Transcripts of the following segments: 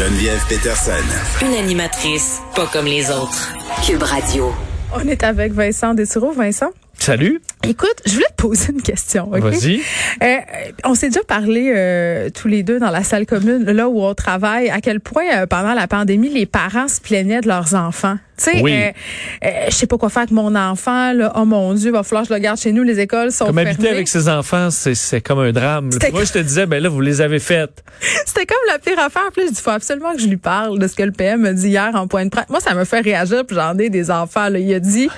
Geneviève Peterson. Une animatrice pas comme les autres. Cube Radio. On est avec Vincent Dessureau. Vincent? Salut. Écoute, je voulais te poser une question. Vas-y. Euh, on s'est déjà parlé euh, tous les deux dans la salle commune, là où on travaille, à quel point euh, pendant la pandémie, les parents se plaignaient de leurs enfants. Tu sais, Oui. euh, euh, je sais pas quoi faire avec mon enfant. Là. Oh mon Dieu, va falloir que je le garde chez nous. Les écoles sont Comme fermées. habiter avec ses enfants, c'est comme un drame. Moi, je te disais, ben là, vous les avez faites. C'était comme la pire affaire. Puis là, je dis, faut absolument que je lui parle de ce que le PM me dit hier en point de presse. Moi, ça me fait réagir. Puis j'en ai des enfants. Là. Il a dit,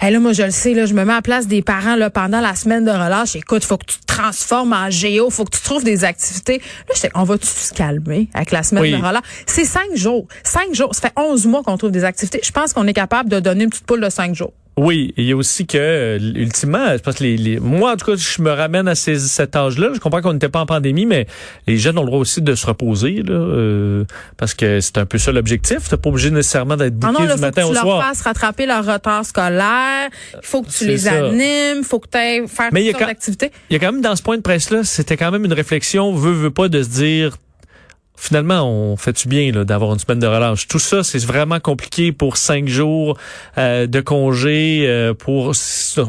hey, là, moi, je le sais, là, je me mets à la place des parents là, pendant la semaine de relâche. Écoute, faut que tu te transformes en géo. Faut que tu trouves des activités. Là, j'étais, on va-tu se calmer avec la semaine Oui. de relâche? C'est cinq jours. Cinq jours. Ça fait onze mois qu'on trouve des activités. Je pense qu'on est capable de donner une petite poule de cinq jours. Oui, et il y a aussi que, euh, ultimement, je pense que les, les- moi, en tout cas, je me ramène à ces, cet âge-là. Je comprends qu'on n'était pas en pandémie, mais les jeunes ont le droit aussi de se reposer, là, euh, parce que c'est un peu ça l'objectif. T'es pas obligé nécessairement d'être Ah bouqué là, du faut que matin tu au leur soir. fasses rattraper leur retard scolaire. Il faut que tu les ça. animes. Il faut que tu ailles faire Mais toutes sortes quand- d'activités. Il y a quand même dans ce point de presse-là, c'était quand même une réflexion, veut, veut pas, de se dire, finalement, on fait-tu bien là, d'avoir une semaine de relâche? Tout ça, c'est vraiment compliqué pour cinq jours euh, de congé, euh, pour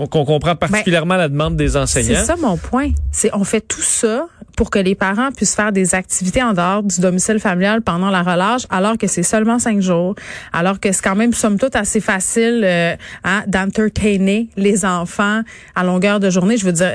qu'on comprend particulièrement la demande des C'est enseignants. ça mon point. C'est on fait tout ça pour que les parents puissent faire des activités en dehors du domicile familial pendant la relâche, alors que c'est seulement cinq jours, alors que c'est quand même somme toute assez facile euh, hein, d'entertainer les enfants à longueur de journée. Je veux dire,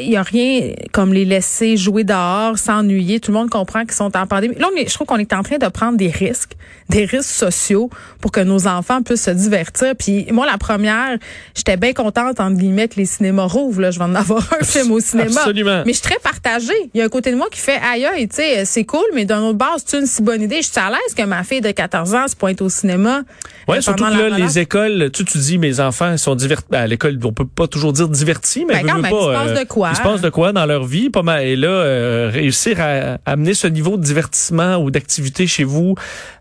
il y a rien comme les laisser jouer dehors, s'ennuyer. Tout le monde comprend qu'ils sont en pandémie. Là, on est- je trouve qu'on est en train de prendre des risques, des risques sociaux pour que nos enfants puissent se divertir. Puis moi, la première, j'étais bien contente entre guillemets que les cinémas rouvrent. Là, je vais en avoir un film au cinéma. Absolument. Mais je suis très partagée. Il y a un côté de moi qui fait aïe aïe, tu sais, c'est cool, mais d'un autre bord, c'est une si bonne idée. Je suis à l'aise que ma fille de 14 ans se pointe au cinéma. Euh, surtout pendant que là, les écoles, tu, tu dis, mes enfants sont divertis. Ben, à l'école, on peut pas toujours dire divertis, mais Ben, quand veux même, pas, il se passe de quoi? Il se passe de quoi dans leur vie, pas mal. Et là, euh, réussir à, amener ce niveau de divertissement ou d'activité chez vous.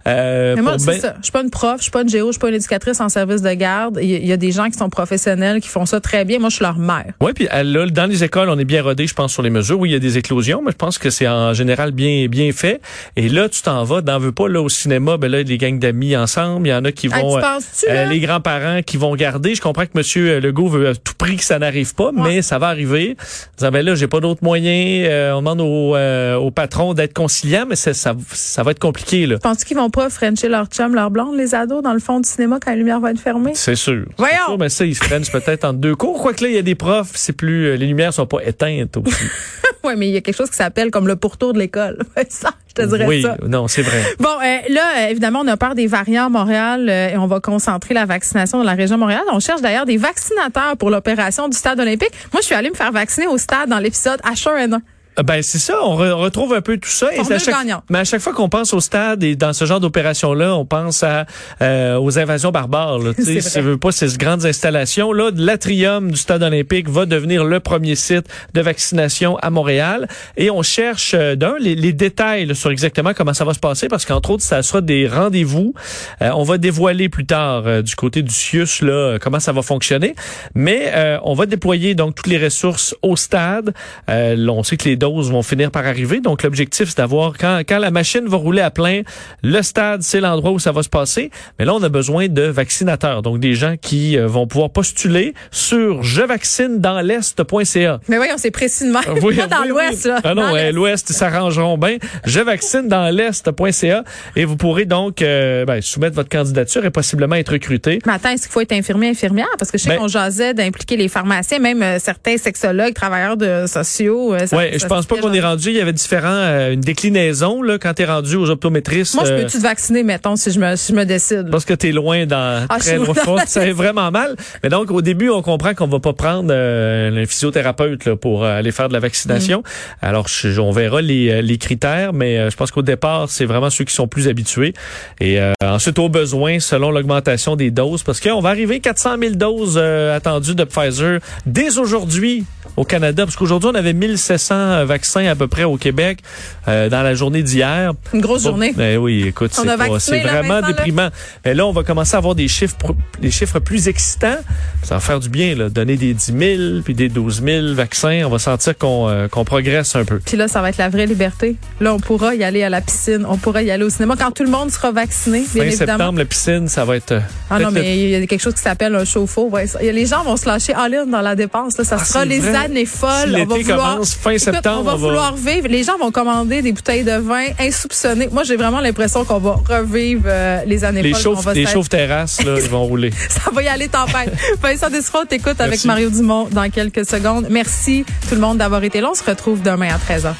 Euh, Mais moi, c'est ben- ça. Je suis pas une prof, je suis pas une géo, je suis pas une éducatrice en service de garde. Il y, a- il y a des gens qui sont professionnels, qui font ça très bien. Moi, je suis leur mère. Oui, puis là, dans les écoles, on est bien rodé, je pense, sur les mesures. Oui, il y a des éclosions, mais je pense que c'est en général bien bien fait. Et là, tu t'en vas, n'en veux pas, là, au cinéma, ben là, les gangs d'amis ensemble, il y en a qui vont... tu euh, euh, les grands-parents qui vont garder. Je comprends que M. Legault veut à tout prix que ça n'arrive pas, mais ça va arriver. Disant, ben là, j'ai pas d'autres moyens. Euh, on demande au, euh, au patron d'être conciliant, mais ça, ça, ça va être compliqué, là. Penses-tu qu'ils vont pas frencher leur chum, leur blonde, les ados, dans le fond du cinéma quand la lumière va être fermée? C'est sûr. Voyons! Sûr, mais ça, ils se prennent peut-être en deux cours. Quoique là, il y a des profs, c'est plus, euh, les lumières sont pas éteintes aussi. oui, mais il y a quelque chose qui s'appelle comme le pourtour de l'école. ça, je te dirais oui, ça. non, c'est vrai. Bon, euh, là, euh, évidemment, on a peur des variants à Montréal euh, et on va concentrer la vaccination dans la région de Montréal. On cherche d'ailleurs des vaccinateurs pour l'opération du stade olympique. Moi, je suis allée me faire vacciner au stade dans l'épisode H1N1. Ah, Ben c'est ça, on re- retrouve un peu tout ça. Formule à chaque, mais à chaque fois qu'on pense au stade et dans ce genre d'opération-là, on pense à euh, aux invasions barbares. Là, tu sais, C'est si veux pas ces grandes installations. Là, l'atrium du stade olympique va devenir le premier site de vaccination à Montréal. Et on cherche euh, d'un les, les détails là, sur exactement comment ça va se passer, parce qu'entre autres, ça sera des rendez-vous. Euh, on va dévoiler plus tard euh, du côté du CIUS là, euh, comment ça va fonctionner. Mais euh, on va déployer donc toutes les ressources au stade. Euh, on sait que les doses vont finir par arriver. Donc, l'objectif, c'est d'avoir, quand, quand la machine va rouler à plein, le stade, c'est l'endroit où ça va se passer. Mais là, on a besoin de vaccinateurs. Donc, des gens qui euh, vont pouvoir postuler sur jevaccinedansl'est.ca. Mais voyons, c'est précis de même. Ah Oui, Pas dans oui, l'Ouest, oui. là. Ah non, Dans l'Ouest, ils s'arrangeront bien. Je vaccine dans l'Est.ca et vous pourrez donc euh, ben, soumettre votre candidature et possiblement être recruté. Mais attends, est-ce qu'il faut être infirmier, infirmière? Parce que je sais Ben- qu'on jasait d'impliquer les pharmaciens, même euh, certains sexologues, travailleurs de sociaux. euh, ça- Ouais, ça je pense se pas qu'on est rendu. Il y avait différents, euh, une déclinaison là quand t'es rendu aux optométristes. Moi, je euh, peux-tu te vacciner, mettons, si je me, si je me décide? parce que t'es loin dans Ah, très je loin, ça fait vraiment mal. Mais donc au début, on comprend qu'on va pas prendre euh, un physiothérapeute là, pour euh, aller faire de la vaccination. Mm. Alors je- on verra les, euh, les critères, mais euh, je pense qu'au départ, c'est vraiment ceux qui sont plus habitués. Et euh, ensuite au besoin, selon l'augmentation des doses, parce qu'on va arriver 400 000 doses euh, attendues de Pfizer dès aujourd'hui au Canada, parce qu'aujourd'hui on avait 1700 vaccins à peu près au Québec euh, dans la journée d'hier. Une grosse journée. Ben oui, écoute, c'est vraiment déprimant. Mais là, on va commencer à avoir des chiffres, des chiffres plus excitants. Ça va faire du bien, là, donner des 10 000 puis des 12 000 vaccins. On va sentir qu'on euh, progresse un peu. Puis là, ça va être la vraie liberté. Là, on pourra y aller à la piscine, on pourra y aller au cinéma quand tout le monde sera vacciné. Bien fin septembre, la piscine, ça va être. Euh, ah non, mais il y a quelque chose qui s'appelle un chauffe-eau. Ouais, les gens vont se lâcher en ligne dans la dépense. Là. Ça ah, sera les années folles. on va vouloir, commence fin septembre. on va vouloir vivre. Les gens vont commander des bouteilles de vin insoupçonnées. Moi, j'ai vraiment l'impression qu'on va revivre euh, les années les folles. les chauffes terrasses, là, ils vont rouler. ça va y aller tempête. Vincent Descroix, t'écoute avec Mario Dumont dans quelques secondes. Merci tout le monde d'avoir été là. On se retrouve demain à 13h.